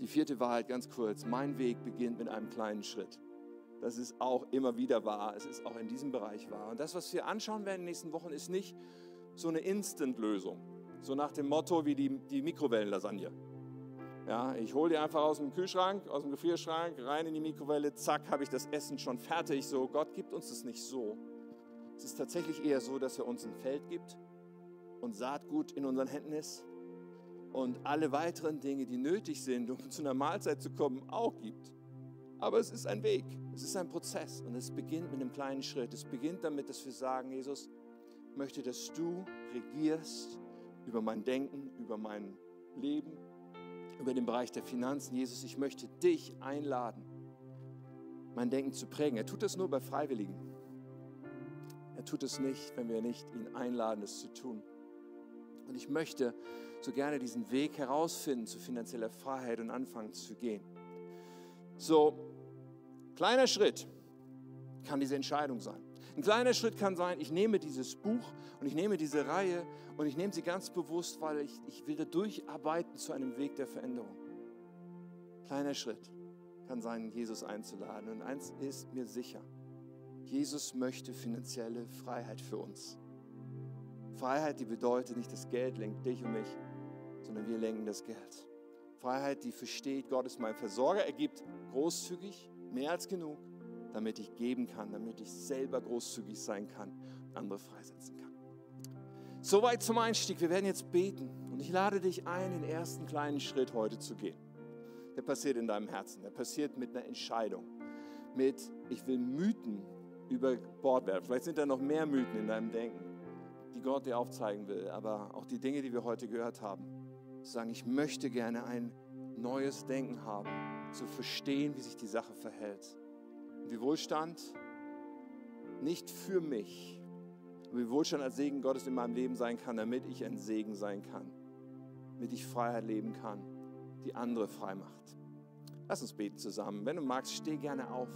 Die vierte Wahrheit ganz kurz, mein Weg beginnt mit einem kleinen Schritt. Das ist auch immer wieder wahr, es ist auch in diesem Bereich wahr. Und das, was wir anschauen werden in den nächsten Wochen, ist nicht so eine Instant-Lösung, so nach dem Motto wie die, die Mikrowellenlasagne. Ja, ich hole die einfach aus dem Kühlschrank, aus dem Gefrierschrank, rein in die Mikrowelle, zack, habe ich das Essen schon fertig. So, Gott gibt uns das nicht so. Es ist tatsächlich eher so, dass er uns ein Feld gibt und Saatgut in unseren Händen ist und alle weiteren Dinge, die nötig sind, um zu einer Mahlzeit zu kommen, auch gibt. Aber es ist ein Weg, es ist ein Prozess und es beginnt mit einem kleinen Schritt. Es beginnt damit, dass wir sagen, Jesus, ich möchte, dass du regierst über mein Denken, über mein Leben, über den Bereich der Finanzen. Jesus, ich möchte dich einladen, mein Denken zu prägen. Er tut das nur bei Freiwilligen. Er tut es nicht, wenn wir nicht ihn einladen, es zu tun. Und ich möchte so gerne diesen Weg herausfinden zu finanzieller Freiheit und anfangen zu gehen. So, kleiner Schritt kann diese Entscheidung sein. Ein kleiner Schritt kann sein, ich nehme dieses Buch und ich nehme diese Reihe und ich nehme sie ganz bewusst, weil ich, ich will durcharbeiten zu einem Weg der Veränderung. Kleiner Schritt kann sein, Jesus einzuladen. Und eins ist mir sicher, Jesus möchte finanzielle Freiheit für uns. Freiheit, die bedeutet nicht, das Geld lenkt dich und mich, sondern wir lenken das Geld. Freiheit, die versteht, Gott ist mein Versorger, er gibt großzügig, mehr als genug, damit ich geben kann, damit ich selber großzügig sein kann und andere freisetzen kann. Soweit zum Einstieg. Wir werden jetzt beten und ich lade dich ein, den ersten kleinen Schritt heute zu gehen. Der passiert in deinem Herzen, der passiert mit einer Entscheidung, mit ich will Mythen über Bord werfen. Vielleicht sind da noch mehr Mythen in deinem Denken, die Gott dir aufzeigen will, aber auch die Dinge, die wir heute gehört haben. Zu sagen, ich möchte gerne ein neues Denken haben, zu verstehen, wie sich die Sache verhält. Und wie Wohlstand nicht für mich, aber wie Wohlstand als Segen Gottes in meinem Leben sein kann, damit ich ein Segen sein kann, damit ich Freiheit leben kann, die andere frei macht. Lass uns beten zusammen. Wenn du magst, steh gerne auf.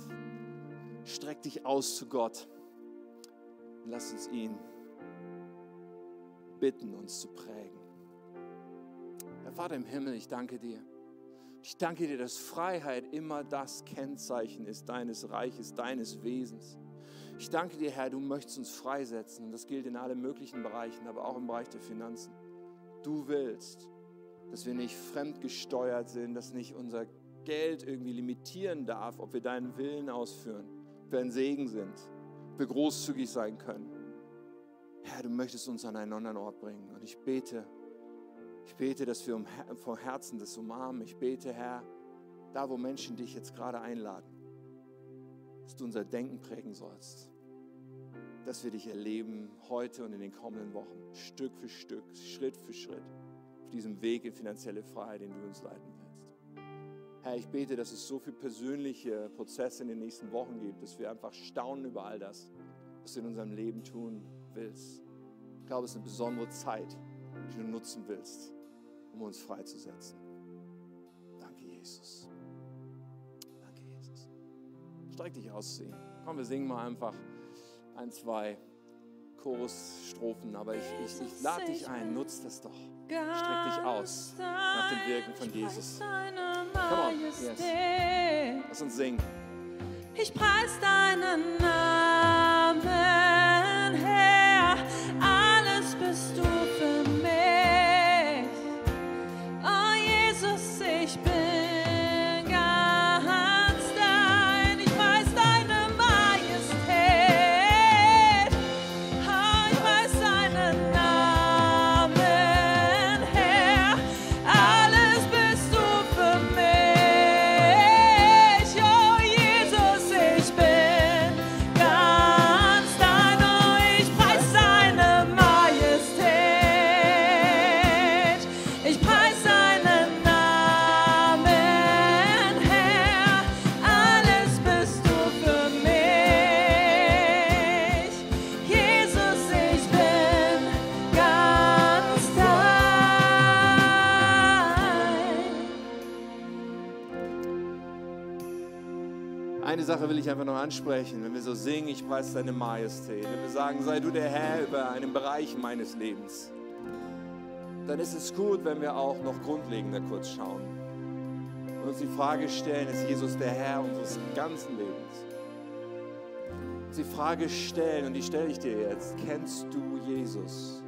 Streck dich aus zu Gott. Lass uns ihn bitten, uns zu prägen. Herr Vater im Himmel, ich danke dir. Ich danke dir, dass Freiheit immer das Kennzeichen ist deines Reiches, deines Wesens. Ich danke dir, Herr, du möchtest uns freisetzen und das gilt in allen möglichen Bereichen, aber auch im Bereich der Finanzen. Du willst, dass wir nicht fremdgesteuert sind, dass nicht unser Geld irgendwie limitieren darf, ob wir deinen Willen ausführen wir ein Segen sind, wir großzügig sein können. Herr, du möchtest uns an einen anderen Ort bringen. Und ich bete, ich bete, dass wir vom Herzen das umarmen. Ich bete, Herr, da wo Menschen dich jetzt gerade einladen, dass du unser Denken prägen sollst. Dass wir dich erleben heute und in den kommenden Wochen, Stück für Stück, Schritt für Schritt, auf diesem Weg in finanzielle Freiheit, den du uns leiten willst. Herr, ich bete, dass es so viele persönliche Prozesse in den nächsten Wochen gibt, dass wir einfach staunen über all das, was du in unserem Leben tun willst. Ich glaube, es ist eine besondere Zeit, die du nutzen willst, um uns freizusetzen. Danke, Jesus. Danke, Jesus. Streck dich aus zu ihm. Komm, wir singen mal einfach ein, zwei Chorusstrophen, aber ich, ich, ich lade dich ein, nutz das doch. Streck dich aus nach dem Wirken von Jesus. Come on, yes. Lass uns singen. Ich preis deinen Namen, will ich einfach noch ansprechen, wenn wir so singen, ich preise deine Majestät, wenn wir sagen, sei du der Herr über einen Bereich meines Lebens, dann ist es gut, wenn wir auch noch grundlegender kurz schauen und uns die Frage stellen, ist Jesus der Herr unseres ganzen Lebens? Uns die Frage stellen, und die stelle ich dir jetzt, kennst du Jesus?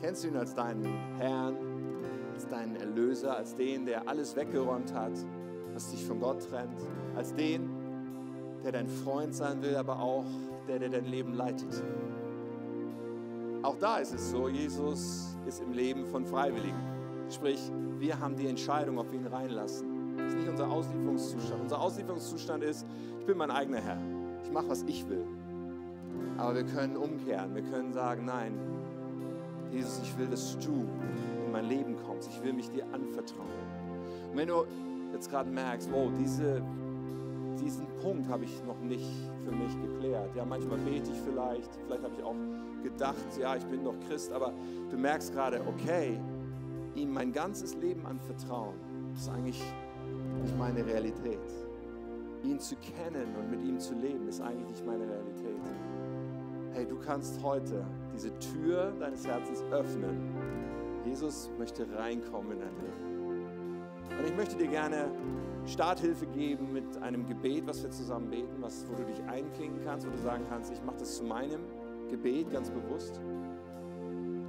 Kennst du ihn als deinen Herrn, als deinen Erlöser, als den, der alles weggeräumt hat, was dich von Gott trennt, als den, der dein Freund sein will, aber auch der, der dein Leben leitet. Auch da ist es so, Jesus ist im Leben von Freiwilligen. Sprich, wir haben die Entscheidung, ob wir ihn reinlassen. Das ist nicht unser Auslieferungszustand. Unser Auslieferungszustand ist, ich bin mein eigener Herr. Ich mache, was ich will. Aber wir können umkehren. Wir können sagen, nein, Jesus, ich will, dass du in mein Leben kommst. Ich will mich dir anvertrauen. Und wenn du jetzt gerade merkst, wow, diese, diesen Punkt habe ich noch nicht für mich geklärt. Ja, manchmal bete ich vielleicht, vielleicht habe ich auch gedacht, ja, ich bin doch Christ, aber du merkst gerade, okay, ihm mein ganzes Leben anvertrauen, das ist eigentlich nicht meine Realität. Ihn zu kennen und mit ihm zu leben, ist eigentlich nicht meine Realität. Hey, du kannst heute diese Tür deines Herzens öffnen. Jesus möchte reinkommen in dein Leben. Und ich möchte dir gerne Starthilfe geben mit einem Gebet, was wir zusammen beten, was, wo du dich einklingen kannst, wo du sagen kannst, ich mache das zu meinem Gebet ganz bewusst.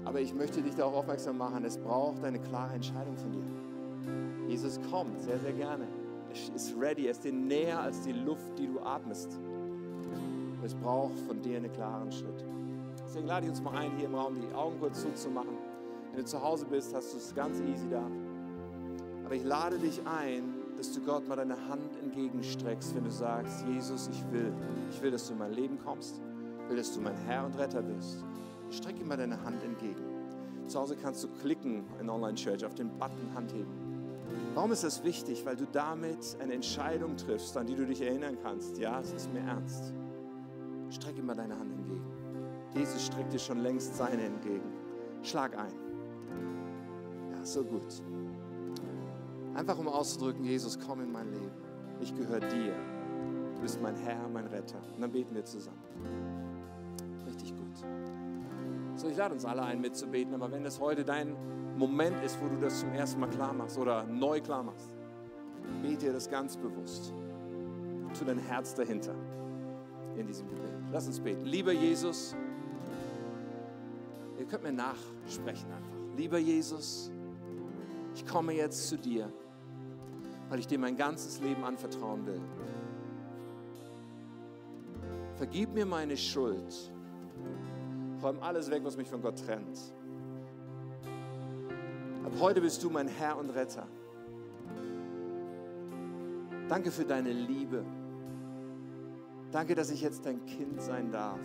Aber ich möchte dich darauf aufmerksam machen, es braucht eine klare Entscheidung von dir. Jesus kommt sehr, sehr gerne. Er ist ready, er ist dir näher als die Luft, die du atmest. Es braucht von dir einen klaren Schritt. Deswegen lade ich uns mal ein, hier im Raum die Augen kurz zuzumachen. Wenn du zu Hause bist, hast du es ganz easy da. Aber ich lade dich ein, dass du Gott mal deine Hand entgegenstreckst, wenn du sagst, Jesus, ich will, ich will, dass du in mein Leben kommst, ich will, dass du mein Herr und Retter bist. Streck ihm mal deine Hand entgegen. Zu Hause kannst du klicken in Online Church auf den Button Hand heben. Warum ist das wichtig? Weil du damit eine Entscheidung triffst, an die du dich erinnern kannst. Ja, es ist mir ernst. Streck ihm mal deine Hand entgegen. Jesus streckt dir schon längst seine entgegen. Schlag ein. Ja, so gut. Einfach um auszudrücken, Jesus, komm in mein Leben. Ich gehöre dir. Du bist mein Herr, mein Retter. Und dann beten wir zusammen. Richtig gut. So, ich lade uns alle ein, mitzubeten, aber wenn das heute dein Moment ist, wo du das zum ersten Mal klar machst oder neu klar machst, bete dir das ganz bewusst. Tu dein Herz dahinter in diesem Gebet. Lass uns beten. Lieber Jesus, ihr könnt mir nachsprechen einfach. Lieber Jesus, ich komme jetzt zu dir, weil ich dir mein ganzes Leben anvertrauen will. Vergib mir meine Schuld. Räum alles weg, was mich von Gott trennt. Ab heute bist du mein Herr und Retter. Danke für deine Liebe. Danke, dass ich jetzt dein Kind sein darf.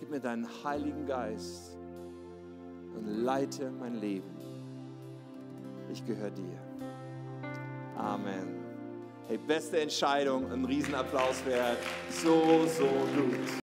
Gib mir deinen Heiligen Geist und leite mein Leben. Ich gehöre dir. Amen. Hey, beste Entscheidung, ein Riesenapplaus wert. So, so gut.